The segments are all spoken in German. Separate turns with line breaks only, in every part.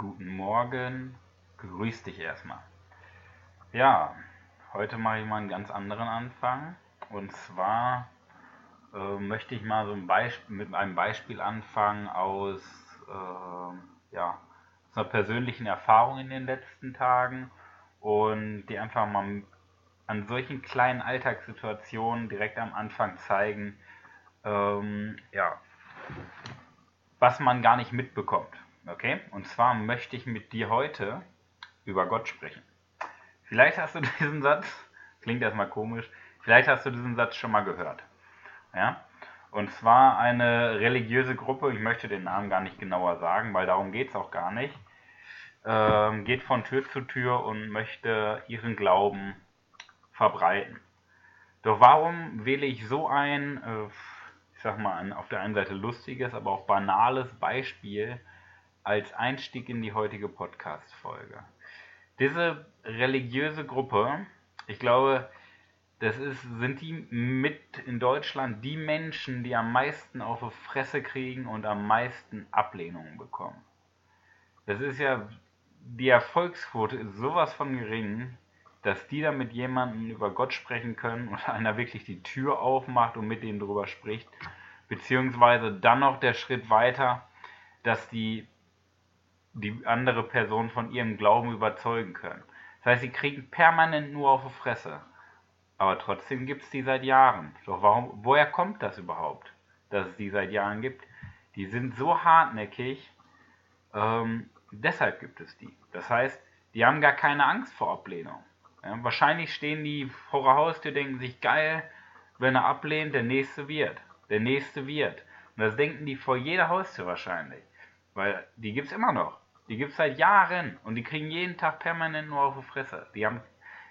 Guten Morgen, grüß dich erstmal. Ja, heute mache ich mal einen ganz anderen Anfang. Und zwar äh, möchte ich mal so ein Beispiel, mit einem Beispiel anfangen aus, äh, ja, aus einer persönlichen Erfahrung in den letzten Tagen und die einfach mal an solchen kleinen Alltagssituationen direkt am Anfang zeigen, ähm, ja, was man gar nicht mitbekommt. Okay? Und zwar möchte ich mit dir heute über Gott sprechen. Vielleicht hast du diesen Satz, klingt erstmal komisch, vielleicht hast du diesen Satz schon mal gehört. Ja? Und zwar eine religiöse Gruppe, ich möchte den Namen gar nicht genauer sagen, weil darum geht es auch gar nicht, ähm, geht von Tür zu Tür und möchte ihren Glauben verbreiten. Doch warum wähle ich so ein, äh, ich sag mal, ein auf der einen Seite lustiges, aber auch banales Beispiel als Einstieg in die heutige Podcast-Folge? Diese religiöse Gruppe, ich glaube, das ist, sind die mit in Deutschland die Menschen, die am meisten auf die Fresse kriegen und am meisten Ablehnungen bekommen. Das ist ja, die Erfolgsquote ist sowas von gering, dass die da mit jemandem über Gott sprechen können und einer wirklich die Tür aufmacht und mit denen drüber spricht. Beziehungsweise dann noch der Schritt weiter, dass die die andere Person von ihrem Glauben überzeugen können. Das heißt, sie kriegen permanent nur auf die Fresse. Aber trotzdem gibt es die seit Jahren. Doch warum, woher kommt das überhaupt, dass es die seit Jahren gibt? Die sind so hartnäckig, ähm, deshalb gibt es die. Das heißt, die haben gar keine Angst vor Ablehnung. Ja, wahrscheinlich stehen die vor der Haustür, denken sich, geil, wenn er ablehnt, der nächste wird. Der nächste wird. Und das denken die vor jeder Haustür wahrscheinlich. Weil die gibt es immer noch. Die gibt es seit Jahren und die kriegen jeden Tag permanent nur auf die Fresse. Die haben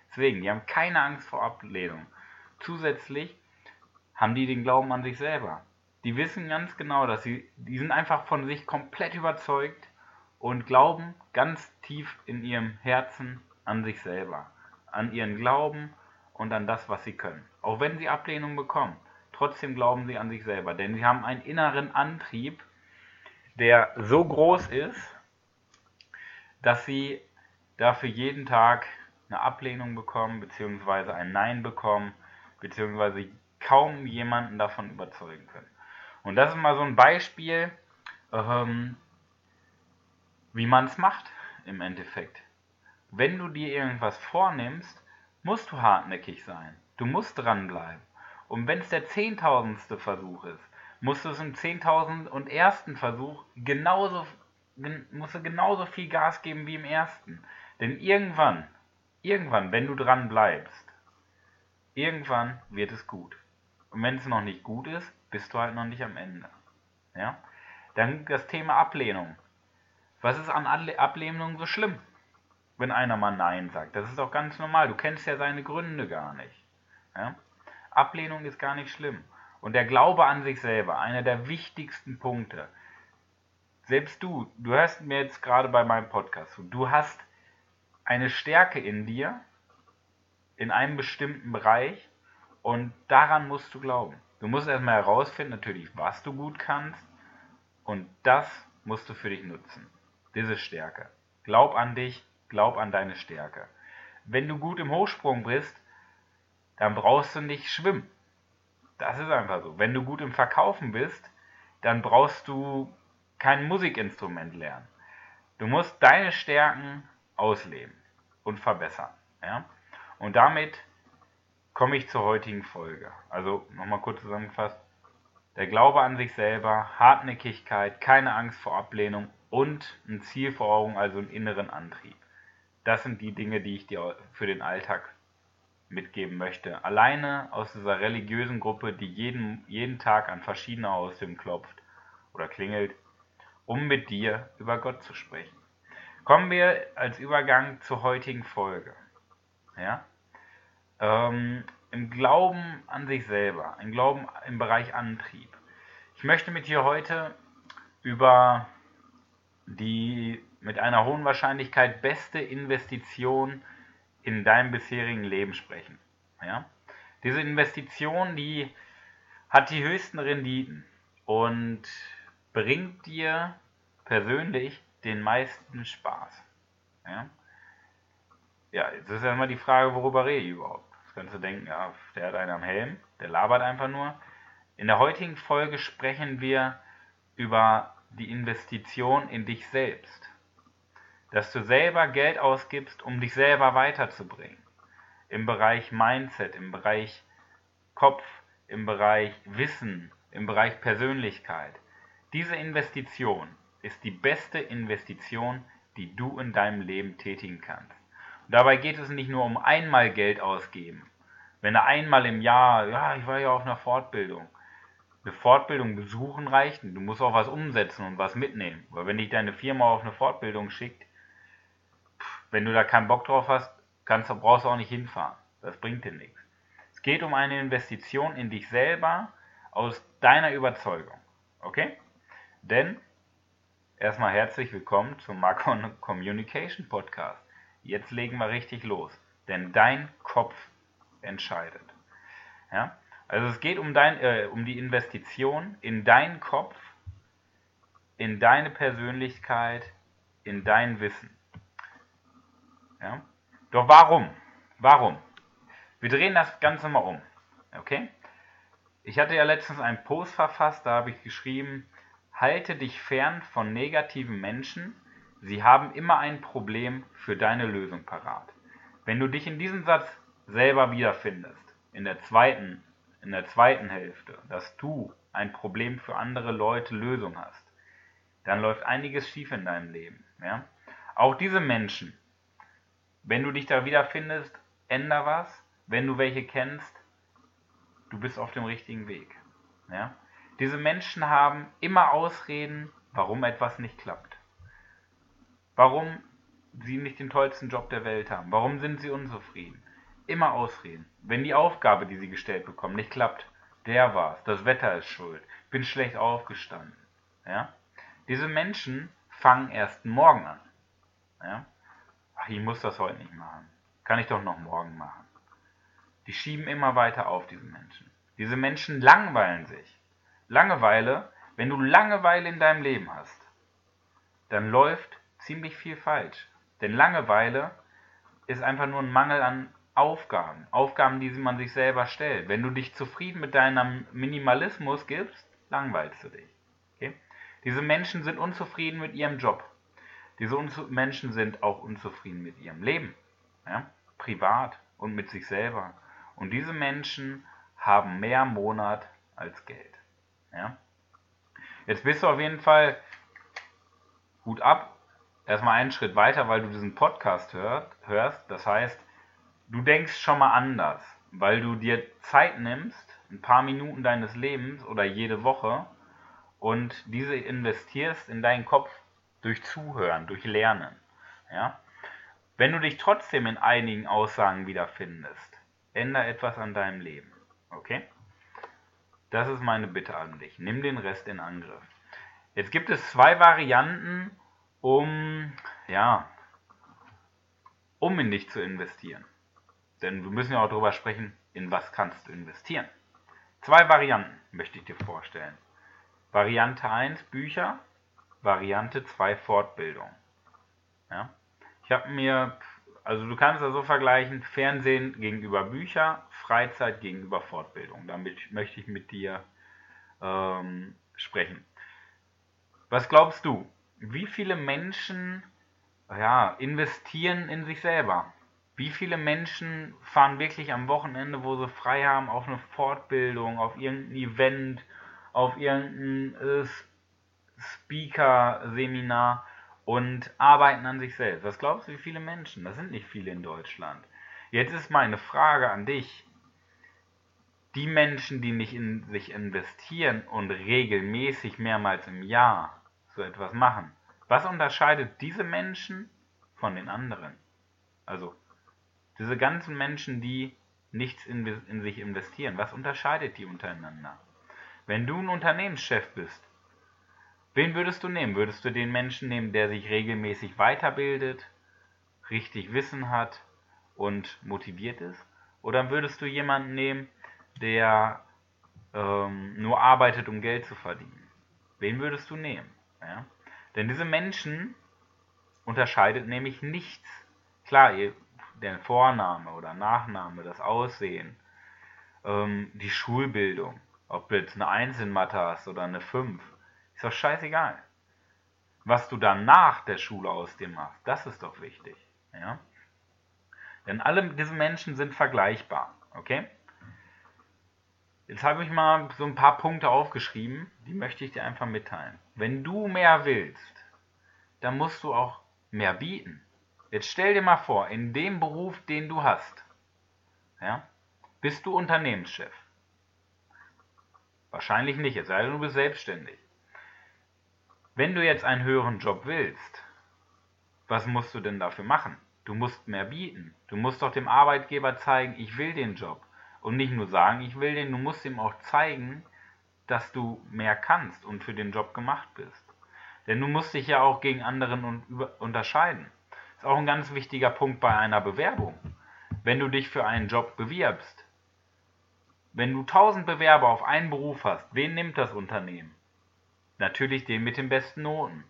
Deswegen, die haben keine Angst vor Ablehnung. Zusätzlich haben die den Glauben an sich selber. Die wissen ganz genau, dass sie, die sind einfach von sich komplett überzeugt und glauben ganz tief in ihrem Herzen an sich selber, an ihren Glauben und an das, was sie können. Auch wenn sie Ablehnung bekommen, trotzdem glauben sie an sich selber, denn sie haben einen inneren Antrieb, der so groß ist, dass sie dafür jeden Tag eine Ablehnung bekommen, beziehungsweise ein Nein bekommen, beziehungsweise kaum jemanden davon überzeugen können. Und das ist mal so ein Beispiel, ähm, wie man es macht im Endeffekt. Wenn du dir irgendwas vornimmst, musst du hartnäckig sein. Du musst dranbleiben. Und wenn es der zehntausendste Versuch ist, musst du es im zehntausend und ersten Versuch genauso, musst du genauso viel Gas geben wie im ersten. Denn irgendwann Irgendwann, wenn du dran bleibst, irgendwann wird es gut. Und wenn es noch nicht gut ist, bist du halt noch nicht am Ende. Ja? Dann das Thema Ablehnung. Was ist an Ablehnung so schlimm? Wenn einer mal Nein sagt. Das ist doch ganz normal. Du kennst ja seine Gründe gar nicht. Ja? Ablehnung ist gar nicht schlimm. Und der Glaube an sich selber, einer der wichtigsten Punkte. Selbst du, du hörst mir jetzt gerade bei meinem Podcast zu, du hast eine Stärke in dir, in einem bestimmten Bereich und daran musst du glauben. Du musst erstmal herausfinden, natürlich, was du gut kannst und das musst du für dich nutzen. Diese Stärke. Glaub an dich, glaub an deine Stärke. Wenn du gut im Hochsprung bist, dann brauchst du nicht schwimmen. Das ist einfach so. Wenn du gut im Verkaufen bist, dann brauchst du kein Musikinstrument lernen. Du musst deine Stärken ausleben und verbessern. Ja? Und damit komme ich zur heutigen Folge. Also nochmal kurz zusammengefasst. Der Glaube an sich selber, Hartnäckigkeit, keine Angst vor Ablehnung und ein Ziel vor Augen, also einen inneren Antrieb. Das sind die Dinge, die ich dir für den Alltag mitgeben möchte. Alleine aus dieser religiösen Gruppe, die jeden, jeden Tag an verschiedene Haustüren klopft oder klingelt, um mit dir über Gott zu sprechen. Kommen wir als Übergang zur heutigen Folge. Ja? Ähm, Im Glauben an sich selber, im Glauben im Bereich Antrieb. Ich möchte mit dir heute über die mit einer hohen Wahrscheinlichkeit beste Investition in deinem bisherigen Leben sprechen. Ja? Diese Investition, die hat die höchsten Renditen und bringt dir persönlich den meisten Spaß? Ja, ja jetzt ist erstmal die Frage, worüber rede ich überhaupt? Das kannst du denken, ja, der hat einen am Helm, der labert einfach nur. In der heutigen Folge sprechen wir über die Investition in dich selbst. Dass du selber Geld ausgibst, um dich selber weiterzubringen. Im Bereich Mindset, im Bereich Kopf, im Bereich Wissen, im Bereich Persönlichkeit. Diese Investition ist die beste Investition, die du in deinem Leben tätigen kannst. Und dabei geht es nicht nur um einmal Geld ausgeben. Wenn du einmal im Jahr, ja, ich war ja auf einer Fortbildung, eine Fortbildung besuchen reicht, du musst auch was umsetzen und was mitnehmen. Weil wenn dich deine Firma auf eine Fortbildung schickt, wenn du da keinen Bock drauf hast, kannst, brauchst du auch nicht hinfahren. Das bringt dir nichts. Es geht um eine Investition in dich selber aus deiner Überzeugung. Okay? Denn erstmal herzlich willkommen zum Macron Communication Podcast. Jetzt legen wir richtig los. Denn dein Kopf entscheidet. Ja? Also es geht um, dein, äh, um die Investition in deinen Kopf, in deine Persönlichkeit, in dein Wissen. Ja? Doch warum? Warum? Wir drehen das Ganze mal um. Okay? Ich hatte ja letztens einen Post verfasst, da habe ich geschrieben, halte dich fern von negativen Menschen, sie haben immer ein Problem für deine Lösung parat. Wenn du dich in diesem Satz selber wiederfindest, in der zweiten in der zweiten Hälfte, dass du ein Problem für andere Leute Lösung hast, dann läuft einiges schief in deinem Leben. Ja? Auch diese Menschen, wenn du dich da wiederfindest, änder was. Wenn du welche kennst, du bist auf dem richtigen Weg. Ja? Diese Menschen haben immer Ausreden, warum etwas nicht klappt. Warum sie nicht den tollsten Job der Welt haben. Warum sind sie unzufrieden? Immer Ausreden. Wenn die Aufgabe, die sie gestellt bekommen, nicht klappt, der war's, das Wetter ist schuld, bin schlecht aufgestanden. Ja? Diese Menschen fangen erst morgen an. Ja? Ach, ich muss das heute nicht machen. Kann ich doch noch morgen machen. Die schieben immer weiter auf, diese Menschen. Diese Menschen langweilen sich. Langeweile, wenn du Langeweile in deinem Leben hast, dann läuft ziemlich viel falsch. Denn Langeweile ist einfach nur ein Mangel an Aufgaben. Aufgaben, die man sich selber stellt. Wenn du dich zufrieden mit deinem Minimalismus gibst, langweilst du dich. Okay? Diese Menschen sind unzufrieden mit ihrem Job. Diese Unzu Menschen sind auch unzufrieden mit ihrem Leben. Ja? Privat und mit sich selber. Und diese Menschen haben mehr Monat als Geld. Ja? Jetzt bist du auf jeden Fall gut ab. Erstmal einen Schritt weiter, weil du diesen Podcast hört, hörst. Das heißt, du denkst schon mal anders, weil du dir Zeit nimmst, ein paar Minuten deines Lebens oder jede Woche und diese investierst in deinen Kopf durch Zuhören, durch Lernen. Ja? Wenn du dich trotzdem in einigen Aussagen wiederfindest, ändere etwas an deinem Leben. Okay? Das ist meine Bitte an dich. Nimm den Rest in Angriff. Jetzt gibt es zwei Varianten, um, ja, um in dich zu investieren. Denn wir müssen ja auch darüber sprechen, in was kannst du investieren. Zwei Varianten möchte ich dir vorstellen. Variante 1 Bücher, Variante 2 Fortbildung. Ja? Ich habe mir, also du kannst das so vergleichen, Fernsehen gegenüber Bücher, Freizeit gegenüber Fortbildung. Damit möchte ich mit dir ähm, sprechen. Was glaubst du? Wie viele Menschen ja, investieren in sich selber? Wie viele Menschen fahren wirklich am Wochenende, wo sie frei haben, auf eine Fortbildung, auf irgendein Event, auf irgendein äh, Speaker-Seminar und arbeiten an sich selbst? Was glaubst du, wie viele Menschen? Das sind nicht viele in Deutschland. Jetzt ist meine Frage an dich. Die Menschen, die nicht in sich investieren und regelmäßig mehrmals im Jahr so etwas machen, was unterscheidet diese Menschen von den anderen? Also diese ganzen Menschen, die nichts in, in sich investieren, was unterscheidet die untereinander? Wenn du ein Unternehmenschef bist, wen würdest du nehmen? Würdest du den Menschen nehmen, der sich regelmäßig weiterbildet, richtig Wissen hat und motiviert ist? Oder würdest du jemanden nehmen, der ähm, nur arbeitet, um Geld zu verdienen? Wen würdest du nehmen? Ja? Denn diese Menschen unterscheidet nämlich nichts. Klar, der Vorname oder Nachname, das Aussehen, ähm, die Schulbildung, ob du jetzt eine 1 in Mathe hast oder eine 5, ist doch scheißegal. Was du dann nach der Schule aus dir machst, das ist doch wichtig. Ja? Denn alle diese Menschen sind vergleichbar. Okay? Jetzt habe ich mal so ein paar Punkte aufgeschrieben, die möchte ich dir einfach mitteilen. Wenn du mehr willst, dann musst du auch mehr bieten. Jetzt stell dir mal vor, in dem Beruf, den du hast, ja, bist du Unternehmenschef. Wahrscheinlich nicht, es sei denn, du bist selbstständig. Wenn du jetzt einen höheren Job willst, was musst du denn dafür machen? Du musst mehr bieten. Du musst doch dem Arbeitgeber zeigen, ich will den Job. Und nicht nur sagen, ich will den, du musst ihm auch zeigen, dass du mehr kannst und für den Job gemacht bist. Denn du musst dich ja auch gegen anderen unterscheiden. Ist auch ein ganz wichtiger Punkt bei einer Bewerbung. Wenn du dich für einen Job bewirbst, wenn du 1000 Bewerber auf einen Beruf hast, wen nimmt das Unternehmen? Natürlich den mit den besten Noten.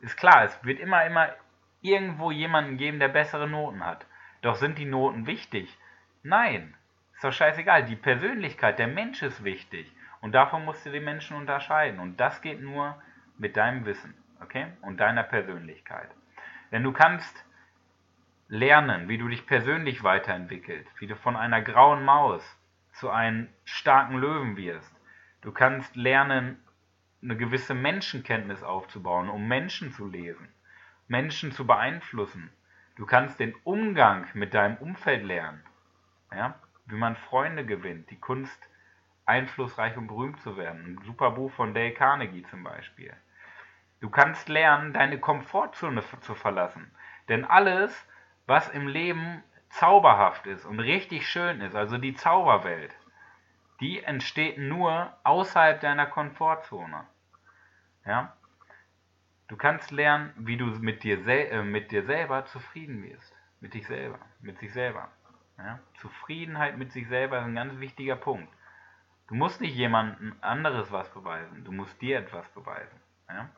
Ist klar, es wird immer, immer irgendwo jemanden geben, der bessere Noten hat. Doch sind die Noten wichtig? Nein, ist doch scheißegal. Die Persönlichkeit, der Mensch ist wichtig. Und davon musst du die Menschen unterscheiden. Und das geht nur mit deinem Wissen, okay? Und deiner Persönlichkeit. Denn du kannst lernen, wie du dich persönlich weiterentwickelst, wie du von einer grauen Maus zu einem starken Löwen wirst. Du kannst lernen, eine gewisse Menschenkenntnis aufzubauen, um Menschen zu lesen, Menschen zu beeinflussen. Du kannst den Umgang mit deinem Umfeld lernen. Ja? wie man Freunde gewinnt, die Kunst, einflussreich und berühmt zu werden. Ein super Buch von Dale Carnegie zum Beispiel. Du kannst lernen, deine Komfortzone zu verlassen. Denn alles, was im Leben zauberhaft ist und richtig schön ist, also die Zauberwelt, die entsteht nur außerhalb deiner Komfortzone. Ja? Du kannst lernen, wie du mit dir, äh, mit dir selber zufrieden wirst. Mit dich selber, mit sich selber. Ja? Zufriedenheit mit sich selber ist ein ganz wichtiger Punkt. Du musst nicht jemandem anderes was beweisen, du musst dir etwas beweisen. Ja?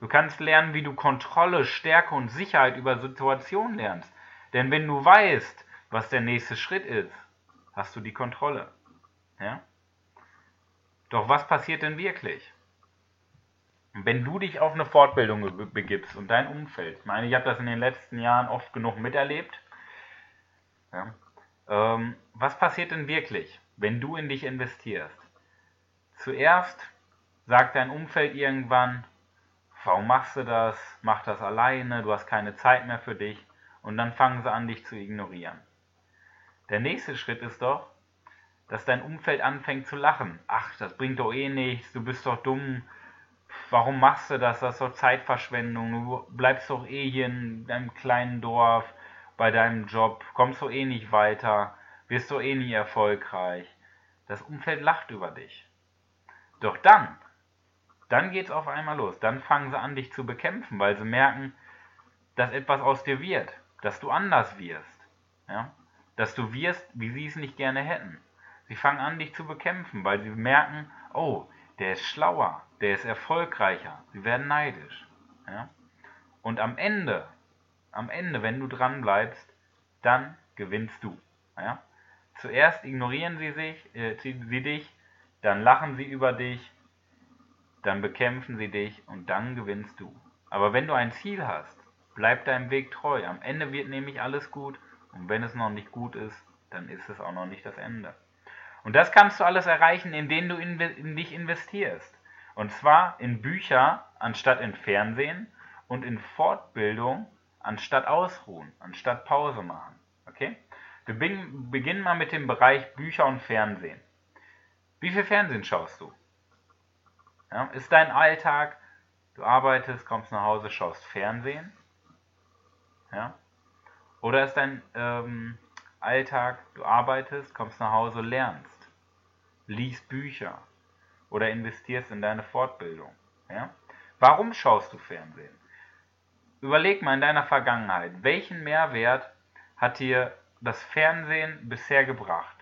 Du kannst lernen, wie du Kontrolle, Stärke und Sicherheit über Situationen lernst. Denn wenn du weißt, was der nächste Schritt ist, hast du die Kontrolle. Ja? Doch was passiert denn wirklich? Wenn du dich auf eine Fortbildung begibst und dein Umfeld, ich meine, ich habe das in den letzten Jahren oft genug miterlebt, ja, ähm, was passiert denn wirklich, wenn du in dich investierst? Zuerst sagt dein Umfeld irgendwann, warum machst du das? Mach das alleine, du hast keine Zeit mehr für dich. Und dann fangen sie an, dich zu ignorieren. Der nächste Schritt ist doch, dass dein Umfeld anfängt zu lachen. Ach, das bringt doch eh nichts, du bist doch dumm. Warum machst du das? Das ist doch Zeitverschwendung. Du bleibst doch eh hier in deinem kleinen Dorf bei deinem Job, kommst du eh nicht weiter, wirst du eh nie erfolgreich. Das Umfeld lacht über dich. Doch dann, dann geht's auf einmal los. Dann fangen sie an, dich zu bekämpfen, weil sie merken, dass etwas aus dir wird, dass du anders wirst, ja? dass du wirst, wie sie es nicht gerne hätten. Sie fangen an, dich zu bekämpfen, weil sie merken, oh, der ist schlauer, der ist erfolgreicher. Sie werden neidisch. Ja? Und am Ende am Ende, wenn du dran bleibst, dann gewinnst du. Ja? Zuerst ignorieren sie, sich, äh, sie dich, dann lachen sie über dich, dann bekämpfen sie dich und dann gewinnst du. Aber wenn du ein Ziel hast, bleib deinem Weg treu. Am Ende wird nämlich alles gut und wenn es noch nicht gut ist, dann ist es auch noch nicht das Ende. Und das kannst du alles erreichen, indem du in, dich investierst. Und zwar in Bücher anstatt in Fernsehen und in Fortbildung anstatt ausruhen, anstatt Pause machen. Okay? Wir beginnen mal mit dem Bereich Bücher und Fernsehen. Wie viel Fernsehen schaust du? Ja, ist dein Alltag, du arbeitest, kommst nach Hause, schaust Fernsehen? Ja? Oder ist dein ähm, Alltag, du arbeitest, kommst nach Hause, lernst, liest Bücher oder investierst in deine Fortbildung? Ja? Warum schaust du Fernsehen? Überleg mal in deiner Vergangenheit, welchen Mehrwert hat dir das Fernsehen bisher gebracht?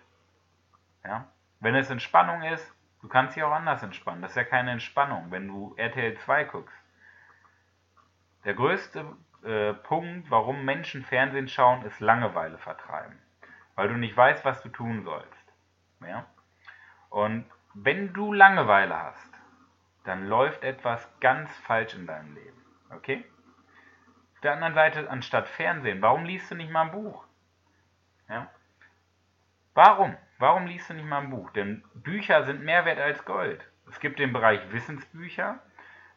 Ja? Wenn es Entspannung ist, du kannst dich auch anders entspannen. Das ist ja keine Entspannung, wenn du RTL 2 guckst. Der größte äh, Punkt, warum Menschen Fernsehen schauen, ist Langeweile vertreiben. Weil du nicht weißt, was du tun sollst. Ja? Und wenn du Langeweile hast, dann läuft etwas ganz falsch in deinem Leben. Okay? Auf der anderen Seite, anstatt Fernsehen, warum liest du nicht mal ein Buch? Ja? Warum? Warum liest du nicht mal ein Buch? Denn Bücher sind mehr wert als Gold. Es gibt den Bereich Wissensbücher,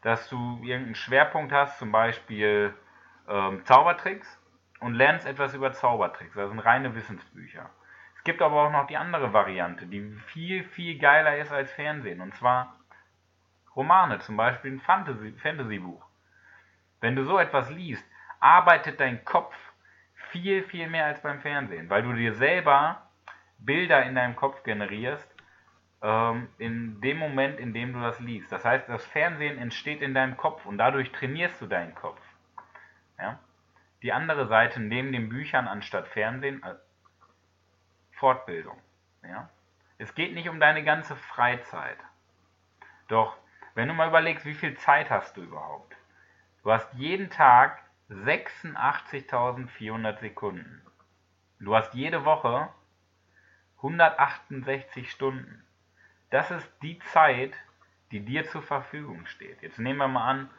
dass du irgendeinen Schwerpunkt hast, zum Beispiel ähm, Zaubertricks und lernst etwas über Zaubertricks. Das sind reine Wissensbücher. Es gibt aber auch noch die andere Variante, die viel, viel geiler ist als Fernsehen. Und zwar Romane, zum Beispiel ein Fantasy-Buch. Fantasy Wenn du so etwas liest, arbeitet dein Kopf viel, viel mehr als beim Fernsehen, weil du dir selber Bilder in deinem Kopf generierst, ähm, in dem Moment, in dem du das liest. Das heißt, das Fernsehen entsteht in deinem Kopf und dadurch trainierst du deinen Kopf. Ja? Die andere Seite neben den Büchern anstatt Fernsehen, äh, Fortbildung. Ja? Es geht nicht um deine ganze Freizeit. Doch, wenn du mal überlegst, wie viel Zeit hast du überhaupt? Du hast jeden Tag 86.400 Sekunden. Du hast jede Woche 168 Stunden. Das ist die Zeit, die dir zur Verfügung steht. Jetzt nehmen wir mal an,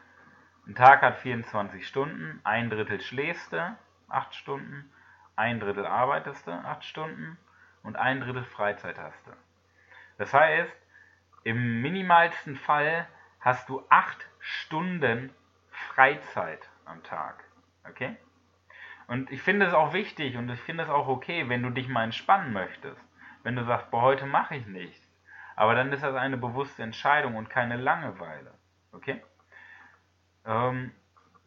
ein Tag hat 24 Stunden, ein Drittel schläfst du, 8 Stunden, ein Drittel arbeitest du, 8 Stunden und ein Drittel Freizeit hast du. Das heißt, im minimalsten Fall hast du 8 Stunden Freizeit am Tag. Okay? Und ich finde es auch wichtig und ich finde es auch okay, wenn du dich mal entspannen möchtest. Wenn du sagst, boah, heute mache ich nichts. Aber dann ist das eine bewusste Entscheidung und keine Langeweile. Okay? Ähm,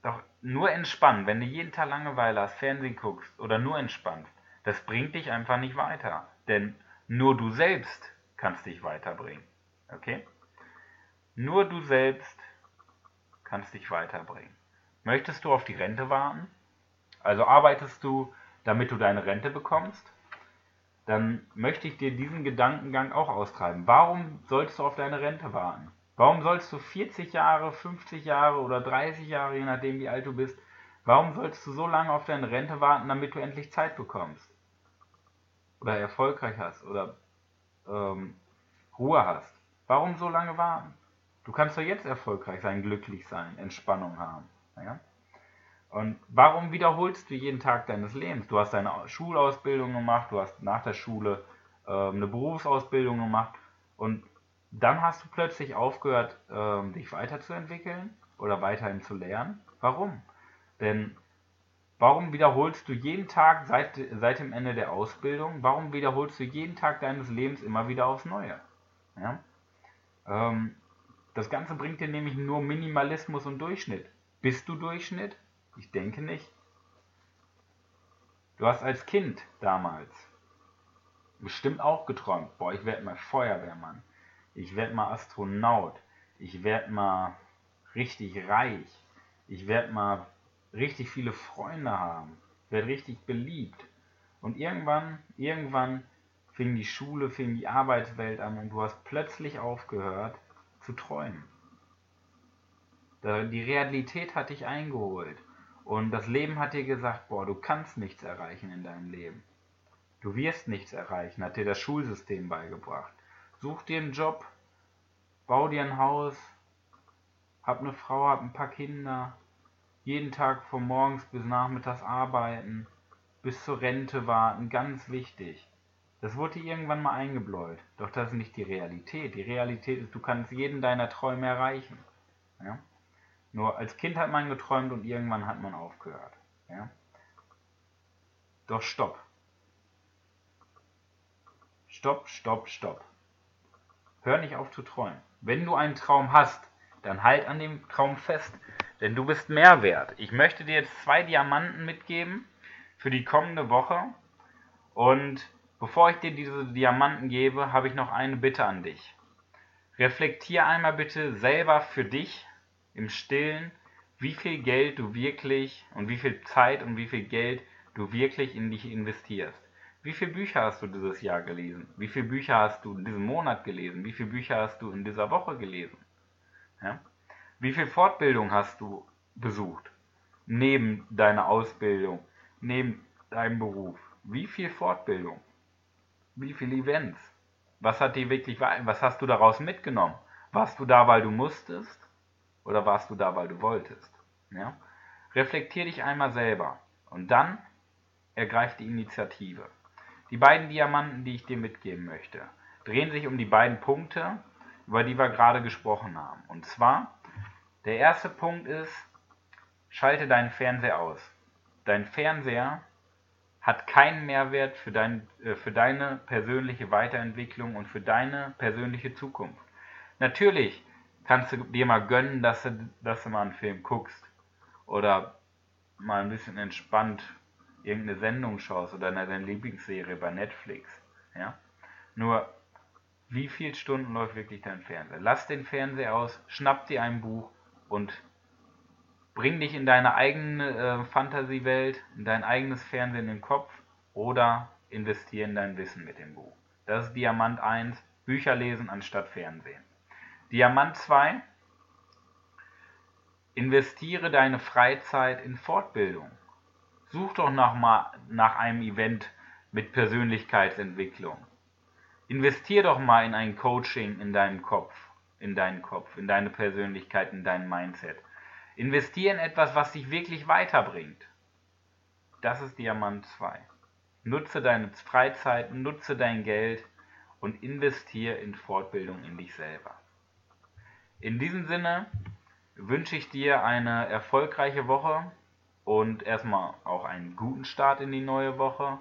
doch nur entspannen, wenn du jeden Tag Langeweile hast, Fernsehen guckst oder nur entspannst, das bringt dich einfach nicht weiter. Denn nur du selbst kannst dich weiterbringen. Okay? Nur du selbst kannst dich weiterbringen. Möchtest du auf die Rente warten? Also arbeitest du, damit du deine Rente bekommst? Dann möchte ich dir diesen Gedankengang auch austreiben. Warum sollst du auf deine Rente warten? Warum sollst du 40 Jahre, 50 Jahre oder 30 Jahre, je nachdem wie alt du bist, warum sollst du so lange auf deine Rente warten, damit du endlich Zeit bekommst? Oder erfolgreich hast oder ähm, Ruhe hast? Warum so lange warten? Du kannst doch jetzt erfolgreich sein, glücklich sein, Entspannung haben. Ja? Und warum wiederholst du jeden Tag deines Lebens? Du hast deine Schulausbildung gemacht, du hast nach der Schule äh, eine Berufsausbildung gemacht und dann hast du plötzlich aufgehört, äh, dich weiterzuentwickeln oder weiterhin zu lernen. Warum? Denn warum wiederholst du jeden Tag seit, seit dem Ende der Ausbildung, warum wiederholst du jeden Tag deines Lebens immer wieder aufs Neue? Ja? Ähm, das Ganze bringt dir nämlich nur Minimalismus und Durchschnitt. Bist du Durchschnitt? Ich denke nicht. Du hast als Kind damals bestimmt auch geträumt, boah, ich werde mal Feuerwehrmann, ich werde mal Astronaut, ich werde mal richtig reich, ich werde mal richtig viele Freunde haben, werde richtig beliebt. Und irgendwann, irgendwann fing die Schule, fing die Arbeitswelt an und du hast plötzlich aufgehört zu träumen. Die Realität hat dich eingeholt. Und das Leben hat dir gesagt, boah, du kannst nichts erreichen in deinem Leben. Du wirst nichts erreichen, hat dir das Schulsystem beigebracht. Such dir einen Job, bau dir ein Haus, hab eine Frau, hab ein paar Kinder, jeden Tag von morgens bis nachmittags arbeiten, bis zur Rente warten, ganz wichtig. Das wurde irgendwann mal eingebläut. Doch das ist nicht die Realität. Die Realität ist, du kannst jeden deiner Träume erreichen. Ja? Nur als Kind hat man geträumt und irgendwann hat man aufgehört. Ja? Doch stopp. Stopp, stopp, stopp. Hör nicht auf zu träumen. Wenn du einen Traum hast, dann halt an dem Traum fest, denn du bist mehr wert. Ich möchte dir jetzt zwei Diamanten mitgeben für die kommende Woche. Und bevor ich dir diese Diamanten gebe, habe ich noch eine Bitte an dich. Reflektier einmal bitte selber für dich im Stillen, wie viel Geld du wirklich und wie viel Zeit und wie viel Geld du wirklich in dich investierst. Wie viele Bücher hast du dieses Jahr gelesen? Wie viele Bücher hast du in diesem Monat gelesen? Wie viele Bücher hast du in dieser Woche gelesen? Ja? Wie viel Fortbildung hast du besucht? neben deiner Ausbildung, neben deinem Beruf? Wie viel Fortbildung? Wie viele Events? Was hat dir wirklich, was hast du daraus mitgenommen? Warst du da, weil du musstest? Oder warst du da, weil du wolltest? Ja? Reflektier dich einmal selber und dann ergreif die Initiative. Die beiden Diamanten, die ich dir mitgeben möchte, drehen sich um die beiden Punkte, über die wir gerade gesprochen haben. Und zwar, der erste Punkt ist, schalte deinen Fernseher aus. Dein Fernseher hat keinen Mehrwert für, dein, äh, für deine persönliche Weiterentwicklung und für deine persönliche Zukunft. Natürlich kannst du dir mal gönnen, dass du, dass du mal einen Film guckst oder mal ein bisschen entspannt irgendeine Sendung schaust oder deine Lieblingsserie bei Netflix. Ja? Nur, wie viele Stunden läuft wirklich dein Fernseher? Lass den Fernseher aus, schnapp dir ein Buch und bring dich in deine eigene äh, Fantasiewelt, in dein eigenes Fernsehen im Kopf oder investiere in dein Wissen mit dem Buch. Das ist Diamant 1, Bücher lesen anstatt Fernsehen. Diamant 2, investiere deine Freizeit in Fortbildung. Such doch nach, mal, nach einem Event mit Persönlichkeitsentwicklung. Investier doch mal in ein Coaching in deinem Kopf, in deinen Kopf, in deine Persönlichkeit, in dein Mindset. Investier in etwas, was dich wirklich weiterbringt. Das ist Diamant 2. Nutze deine Freizeit, nutze dein Geld und investier in Fortbildung in dich selber. In diesem Sinne wünsche ich dir eine erfolgreiche Woche und erstmal auch einen guten Start in die neue Woche.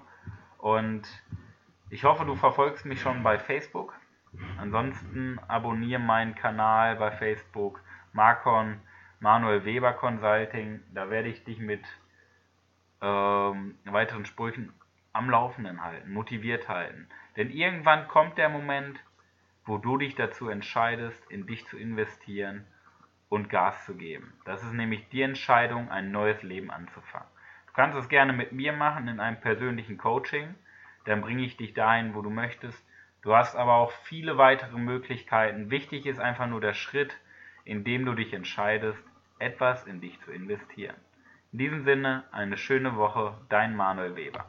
Und ich hoffe, du verfolgst mich schon bei Facebook. Ansonsten abonniere meinen Kanal bei Facebook, Marcon Manuel Weber Consulting. Da werde ich dich mit ähm, weiteren Sprüchen am Laufenden halten, motiviert halten. Denn irgendwann kommt der Moment, wo du dich dazu entscheidest, in dich zu investieren und Gas zu geben. Das ist nämlich die Entscheidung, ein neues Leben anzufangen. Du kannst es gerne mit mir machen in einem persönlichen Coaching, dann bringe ich dich dahin, wo du möchtest. Du hast aber auch viele weitere Möglichkeiten. Wichtig ist einfach nur der Schritt, in dem du dich entscheidest, etwas in dich zu investieren. In diesem Sinne, eine schöne Woche, dein Manuel Weber.